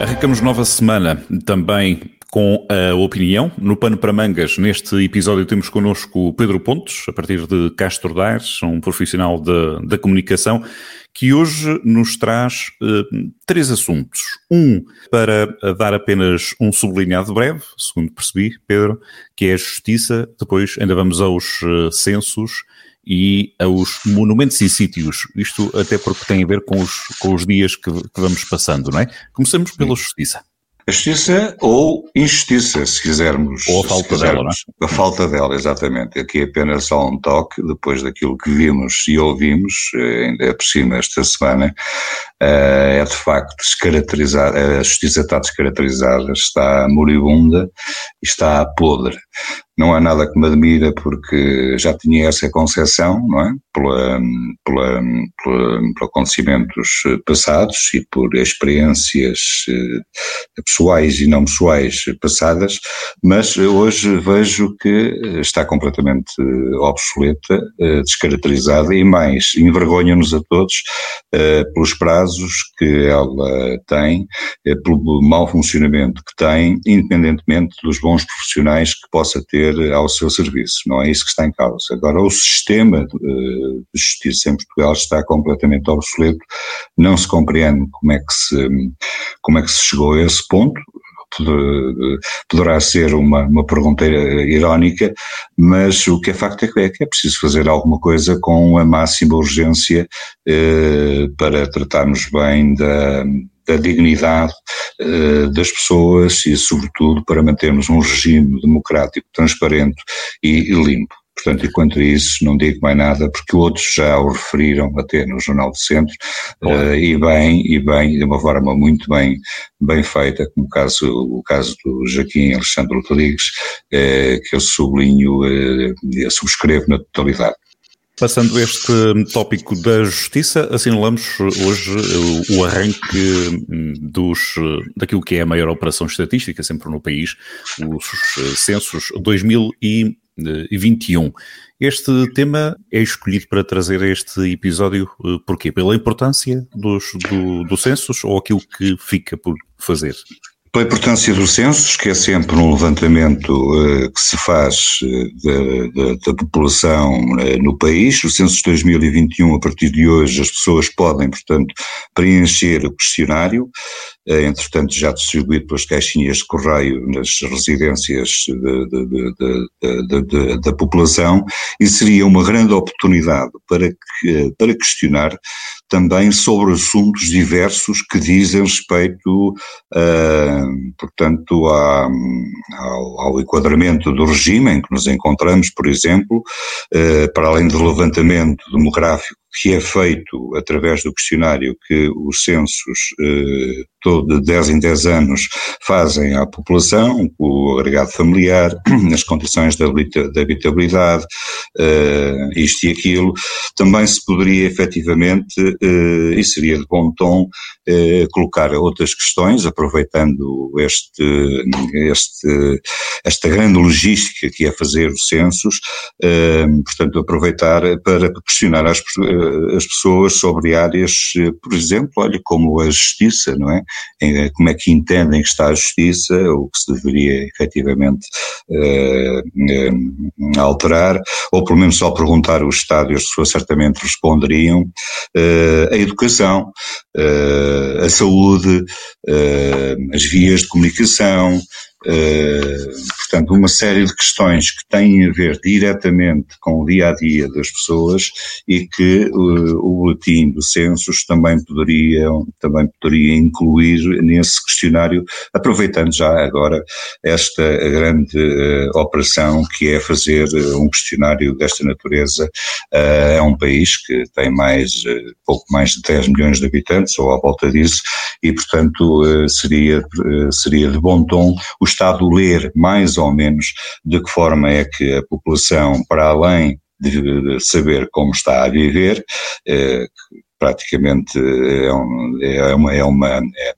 Arrancamos nova semana também com a opinião. No Pano para Mangas, neste episódio temos connosco Pedro Pontes, a partir de Castro Daires, um profissional de, da comunicação, que hoje nos traz uh, três assuntos. Um, para dar apenas um sublinhado breve, segundo percebi, Pedro, que é a justiça. Depois ainda vamos aos uh, censos e aos monumentos e sítios. Isto até porque tem a ver com os, com os dias que, que vamos passando, não é? Começamos pela justiça. A justiça ou injustiça, se quisermos. Ou a falta dela, não é? A falta dela, exatamente. Aqui é apenas só um toque, depois daquilo que vimos e ouvimos, eh, ainda é por cima esta semana, eh, é de facto descaracterizada, a justiça está descaracterizada, está moribunda e está podre. Não há nada que me admira porque já tinha essa concepção, não é? Pela, pela, pela, por acontecimentos passados e por experiências eh, pessoais e não pessoais passadas, mas hoje vejo que está completamente obsoleta, eh, descaracterizada e mais, envergonha-nos a todos eh, pelos prazos que ela tem, pelo mau funcionamento que tem, independentemente dos bons profissionais que possa ter ao seu serviço, não é isso que está em causa. Agora, o sistema de justiça em Portugal está completamente obsoleto, não se compreende como é que se, como é que se chegou a esse ponto, poderá ser uma, uma pergunta irónica, mas o que é facto é que é, que é preciso fazer alguma coisa com a máxima urgência eh, para tratarmos bem da da dignidade uh, das pessoas e, sobretudo, para mantermos um regime democrático, transparente e, e limpo. Portanto, e quanto a isso, não digo mais nada, porque outros já o referiram até no Jornal do Centro, uh, e bem, e bem, de uma forma muito bem, bem feita, como o caso, o caso do Joaquim Alexandre Rodrigues, uh, que eu sublinho, uh, subscrevo na totalidade. Passando este tópico da justiça, assinalamos hoje o arranque dos, daquilo que é a maior operação estatística sempre no país, os censos 2021. Este tema é escolhido para trazer este episódio porquê? Pela importância dos, do, do censos ou aquilo que fica por fazer? Pela importância dos censos, que é sempre um levantamento uh, que se faz uh, da, população uh, no país. O censo de 2021, a partir de hoje, as pessoas podem, portanto, preencher o questionário, entretanto já distribuído pelas caixinhas de correio nas residências da população, e seria uma grande oportunidade para, que, para questionar também sobre assuntos diversos que dizem respeito, uh, portanto, à, ao, ao, enquadramento do regime em que nos encontramos, por exemplo, uh, para além do levantamento demográfico que é feito através do questionário que os censos eh, todo, de 10 em 10 anos fazem à população, o agregado familiar, as condições de habitabilidade, eh, isto e aquilo, também se poderia efetivamente, eh, e seria de bom tom, eh, colocar outras questões, aproveitando este, este, esta grande logística que é fazer os censos, portanto aproveitar para questionar as, as pessoas sobre áreas, por exemplo, olha, como a justiça, não é? Eh, como é que entendem que está a justiça, o que se deveria efetivamente uh, alterar, ou pelo menos só perguntar o Estado e as pessoas certamente responderiam, uh, a educação, uh, a saúde, as vias de comunicação, portanto, uma série de questões que têm a ver diretamente com o dia a dia das pessoas e que uh, o boletim do census também poderia, também poderia incluir nesse questionário, aproveitando já agora esta grande uh, operação que é fazer um questionário desta natureza a um país que tem mais, pouco mais de 10 milhões de habitantes ou à volta disso e, portanto, seria, seria de bom tom Estado ler mais ou menos de que forma é que a população, para além de saber como está a viver, eh, praticamente é, um, é uma, é, uma, é,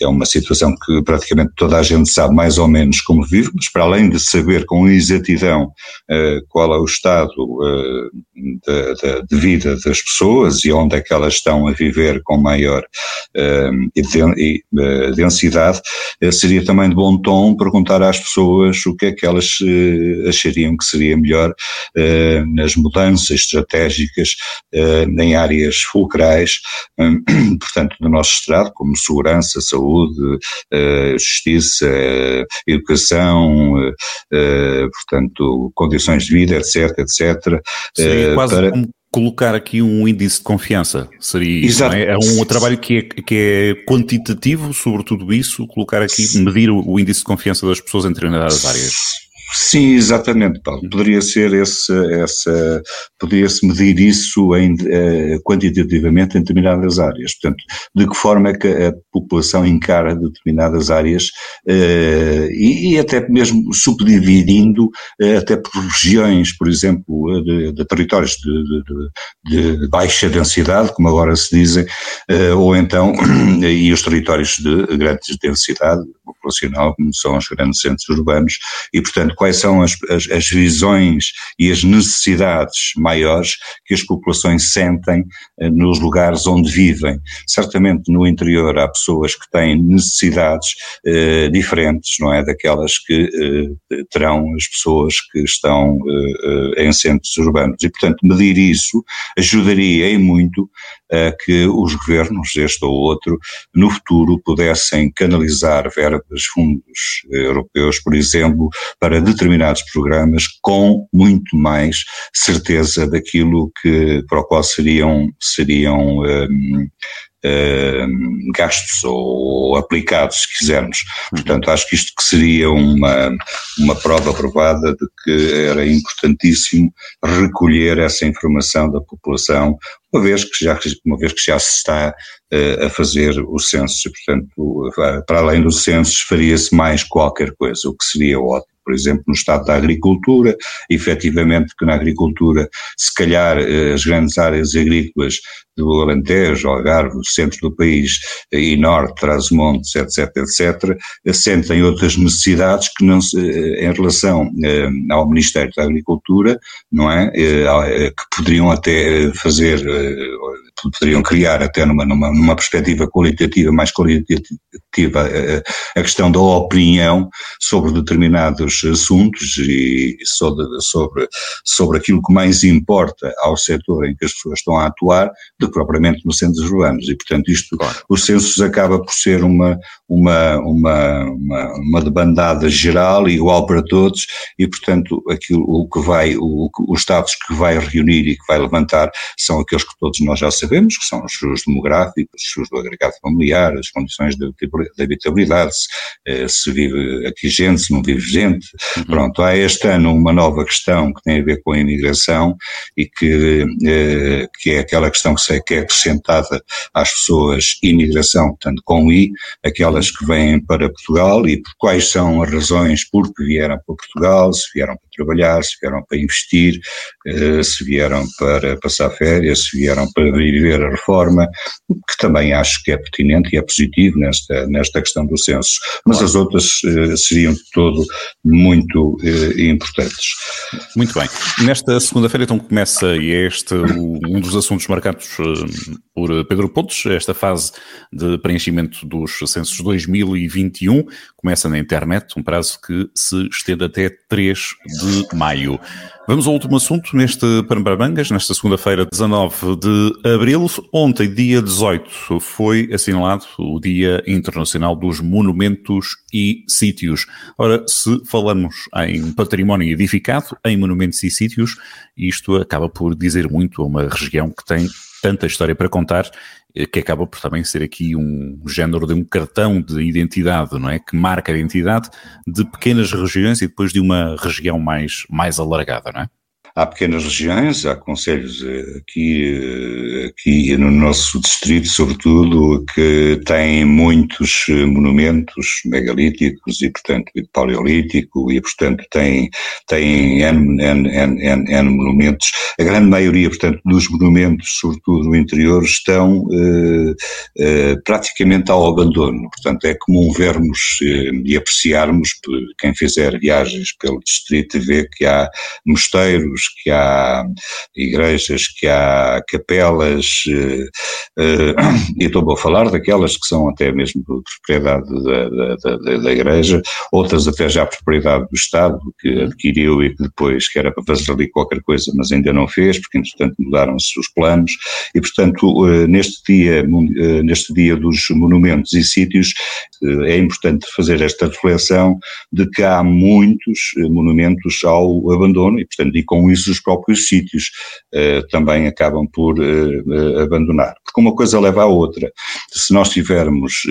é, uma situação que praticamente toda a gente sabe mais ou menos como vive, mas para além de saber com exatidão uh, qual é o estado uh, de, de, de, vida das pessoas e onde é que elas estão a viver com maior uh, densidade, seria também de bom tom perguntar às pessoas o que é que elas achariam que seria melhor nas mudanças estratégicas em áreas fulcrais, portanto, do nosso Estado, como segurança, saúde, justiça, educação, portanto, condições de vida, etc, etc. Seria quase para... como colocar aqui um índice de confiança, seria isso, é? é? um trabalho que é, que é quantitativo sobre tudo isso, colocar aqui, medir o, o índice de confiança das pessoas em determinadas áreas. Sim, exatamente, Paulo. Poderia ser esse, essa, poderia-se medir isso em, uh, quantitativamente em determinadas áreas. Portanto, de que forma é que a população encara determinadas áreas uh, e, e, até mesmo subdividindo uh, até por regiões, por exemplo, de, de territórios de, de, de, baixa densidade, como agora se dizem, ou então, e os territórios de grande densidade populacional, como são os grandes centros urbanos, e portanto quais são as, as, as visões e as necessidades maiores que as populações sentem eh, nos lugares onde vivem. Certamente no interior há pessoas que têm necessidades eh, diferentes, não é, daquelas que eh, terão as pessoas que estão eh, eh, em centros urbanos. E portanto medir isso ajudaria e muito a que os governos, este ou outro, no futuro pudessem canalizar verbas, fundos europeus, por exemplo, para determinados programas com muito mais certeza daquilo que, para o qual seriam, seriam um, um, gastos ou aplicados, se quisermos. Portanto, acho que isto que seria uma, uma prova provada de que era importantíssimo recolher essa informação da população, uma vez que já, uma vez que já se está uh, a fazer o censo, portanto, para além do censo, faria-se mais qualquer coisa, o que seria ótimo por exemplo, no estado da agricultura, efetivamente que na agricultura, se calhar eh, as grandes áreas agrícolas do Alentejo, Algarve, centro do país e norte, Trás-Montes, etc., etc., sentem outras necessidades que não se, eh, em relação eh, ao Ministério da Agricultura, não é, que poderiam até fazer poderiam criar até numa, numa, numa perspectiva qualitativa, mais qualitativa, a questão da opinião sobre determinados assuntos e sobre, sobre, sobre aquilo que mais importa ao setor em que as pessoas estão a atuar, do que propriamente nos centros urbanos. E, portanto, isto, claro. os censos acaba por ser uma, uma, uma, uma, uma debandada geral, igual para todos, e, portanto, aquilo, o que vai, o, os dados que vai reunir e que vai levantar são aqueles que todos nós já sabemos que são os demográficos, os do agregado familiar, as condições de, de habitabilidade, se, eh, se, vive aqui gente, se não vive gente. Uhum. Pronto, há este ano uma nova questão que tem a ver com a imigração e que, eh, que é aquela questão que, que é acrescentada às pessoas imigração, portanto com I, aquelas que vêm para Portugal e por quais são as razões por que vieram para Portugal, se vieram para trabalhar, se vieram para investir, eh, se vieram para passar férias, se vieram para viver a reforma, que também acho que é pertinente e é positivo nesta, nesta questão do censo, mas claro. as outras eh, seriam de todo muito eh, importantes. Muito bem. Nesta segunda-feira então começa, este um dos assuntos marcados por Pedro Pontes, esta fase de preenchimento dos censos 2021, começa na internet, um prazo que se estende até 3 de maio. Vamos ao último assunto neste Parambarangas, nesta segunda-feira, 19 de abril. Ontem, dia 18, foi assinalado o Dia Internacional dos Monumentos e Sítios. Ora, se falamos em património edificado, em monumentos e sítios, isto acaba por dizer muito a uma região que tem tanta história para contar eh, que acaba por também ser aqui um género de um cartão de identidade, não é? Que marca a identidade de pequenas regiões e depois de uma região mais, mais alargada, não é? Há pequenas regiões, há conselhos eh, aqui, eh, aqui no nosso distrito, sobretudo, que têm muitos eh, monumentos megalíticos e, portanto, paleolítico e, portanto, têm, têm N, N, N, N, N monumentos. a grande maioria, portanto, dos monumentos, sobretudo no interior, estão eh, eh, praticamente ao abandono. Portanto, é comum vermos eh, e apreciarmos, quem fizer viagens pelo distrito, vê que há mosteiros, que há igrejas, que há capelas, eh, eh, e estou a falar daquelas que são até mesmo de propriedade da, da, da, da igreja, outras até já propriedade do Estado, que adquiriu e que depois que era para fazer ali qualquer coisa, mas ainda não fez, porque entretanto mudaram-se os planos, e portanto eh, neste dia, neste dia dos monumentos e sítios é importante fazer esta reflexão de que há muitos monumentos ao abandono e portanto e com os próprios sítios também acabam por abandonar, porque uma coisa leva à outra, se nós tivermos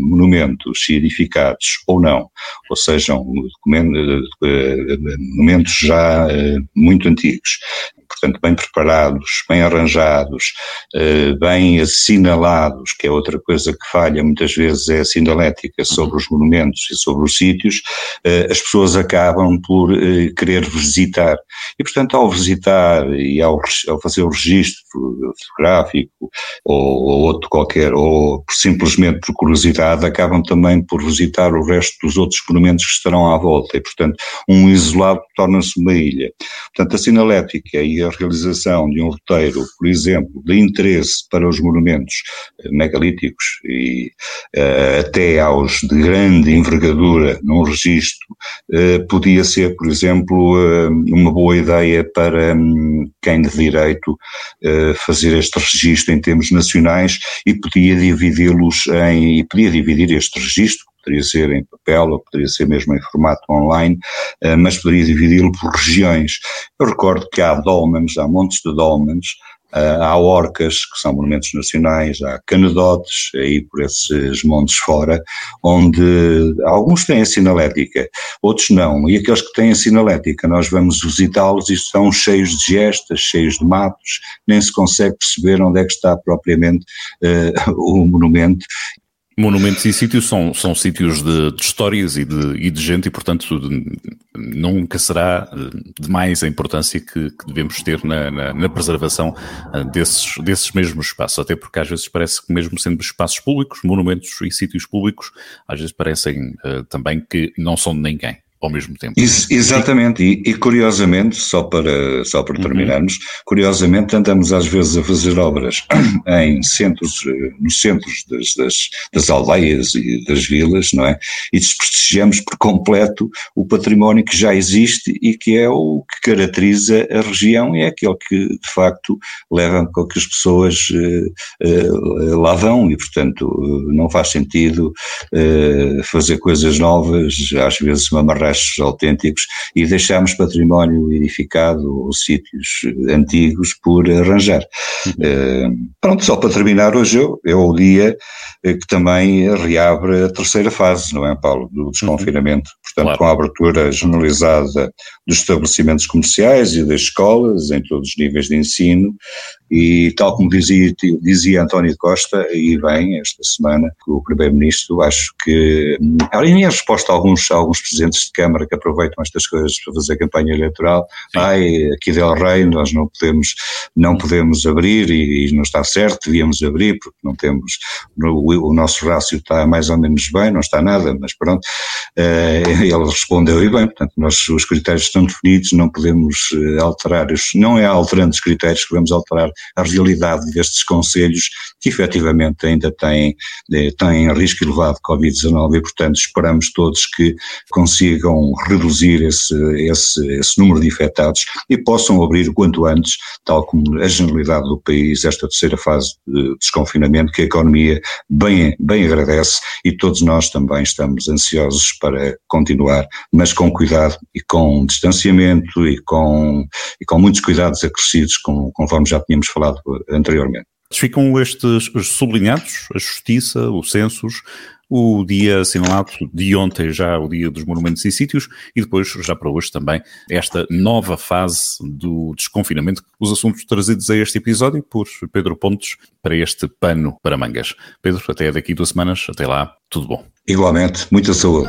monumentos edificados ou não, ou sejam monumentos já muito antigos, portanto, bem preparados, bem arranjados, eh, bem assinalados, que é outra coisa que falha muitas vezes, é a sinalética sobre os monumentos e sobre os sítios, eh, as pessoas acabam por eh, querer visitar. E, portanto, ao visitar e ao, ao fazer o registro fotográfico ou, ou outro qualquer, ou simplesmente por curiosidade, acabam também por visitar o resto dos outros monumentos que estarão à volta. E, portanto, um isolado torna-se uma ilha. Portanto, a sinalética e a realização de um roteiro, por exemplo, de interesse para os monumentos eh, megalíticos e uh, até aos de grande envergadura num registro, uh, podia ser, por exemplo, uh, uma boa ideia para um, quem de direito fazer este registro em termos nacionais e podia dividi-los em, e podia dividir este registro poderia ser em papel ou poderia ser mesmo em formato online, eh, mas poderia dividi-lo por regiões. Eu recordo que há dolmens, há montes de dolmens, eh, há orcas, que são monumentos nacionais, há canedotes, aí por esses montes fora, onde alguns têm a sinalética, outros não, e aqueles que têm a sinalética, nós vamos visitá-los e estão cheios de gestas, cheios de matos, nem se consegue perceber onde é que está propriamente uh, o monumento, Monumentos e sítios são, são sítios de, de histórias e de, e de, gente e, portanto, de, nunca será eh, demais a importância que, que devemos ter na, na, na, preservação eh, desses, desses mesmos espaços, até porque às vezes parece que mesmo sendo espaços públicos, monumentos e sítios públicos, às vezes parecem uh, também que não são de ninguém ao mesmo tempo. Isso, exatamente, e, e, curiosamente, só para, só para uhum. terminarmos, curiosamente andamos às vezes a fazer obras em centros, eh, nos centros das, das, das, aldeias e das vilas, não é? E desprestigiamos por completo o património que já existe e que é o que caracteriza a região e é aquele que de facto leva com que as pessoas uh, uh, lá vão e portanto não faz sentido uh, fazer coisas novas, às vezes mamarrar restos autênticos e deixámos património edificado ou sítios antigos por arranjar. Uhum. Uh, pronto, só para terminar, hoje é o dia que também reabre a terceira fase, não é, Paulo, do desconfinamento. Uhum. Portanto, claro. com a abertura generalizada dos estabelecimentos comerciais e das escolas, em todos os níveis de ensino, e tal como dizia, dizia António Costa, e bem, esta semana, o Primeiro-Ministro, acho que, em resposta a alguns, a alguns presidentes de Câmara que aproveitam estas coisas para fazer campanha eleitoral, Sim. ai, aqui del Rei nós não podemos, não podemos abrir e, e, não está certo, devíamos abrir porque não temos, o, o nosso rácio está mais ou menos bem, não está nada, mas pronto, uh, ele respondeu e bem, portanto, nós, os critérios estão definidos, não podemos eh, alterar, não é alterando os critérios que vamos alterar a realidade destes conselhos que efetivamente ainda têm, eh, têm risco elevado de Covid-19 e, portanto, esperamos todos que consigam reduzir esse, esse, esse número de infectados e possam abrir o quanto antes, tal como a generalidade do país, esta terceira fase de desconfinamento que a economia bem, bem agradece e todos nós também estamos ansiosos para continuar, mas com cuidado e com distanciamento e com, e com muitos cuidados acrescidos, com, conforme já tínhamos falado anteriormente. Ficam estes sublinhados, a justiça, o censos, o dia assinalado de ontem já o dia dos monumentos e sítios e depois já para hoje também esta nova fase do desconfinamento, os assuntos trazidos a este episódio por Pedro Pontes para este pano para mangas. Pedro, até daqui duas semanas, até lá, tudo bom. Igualmente, muita saúde.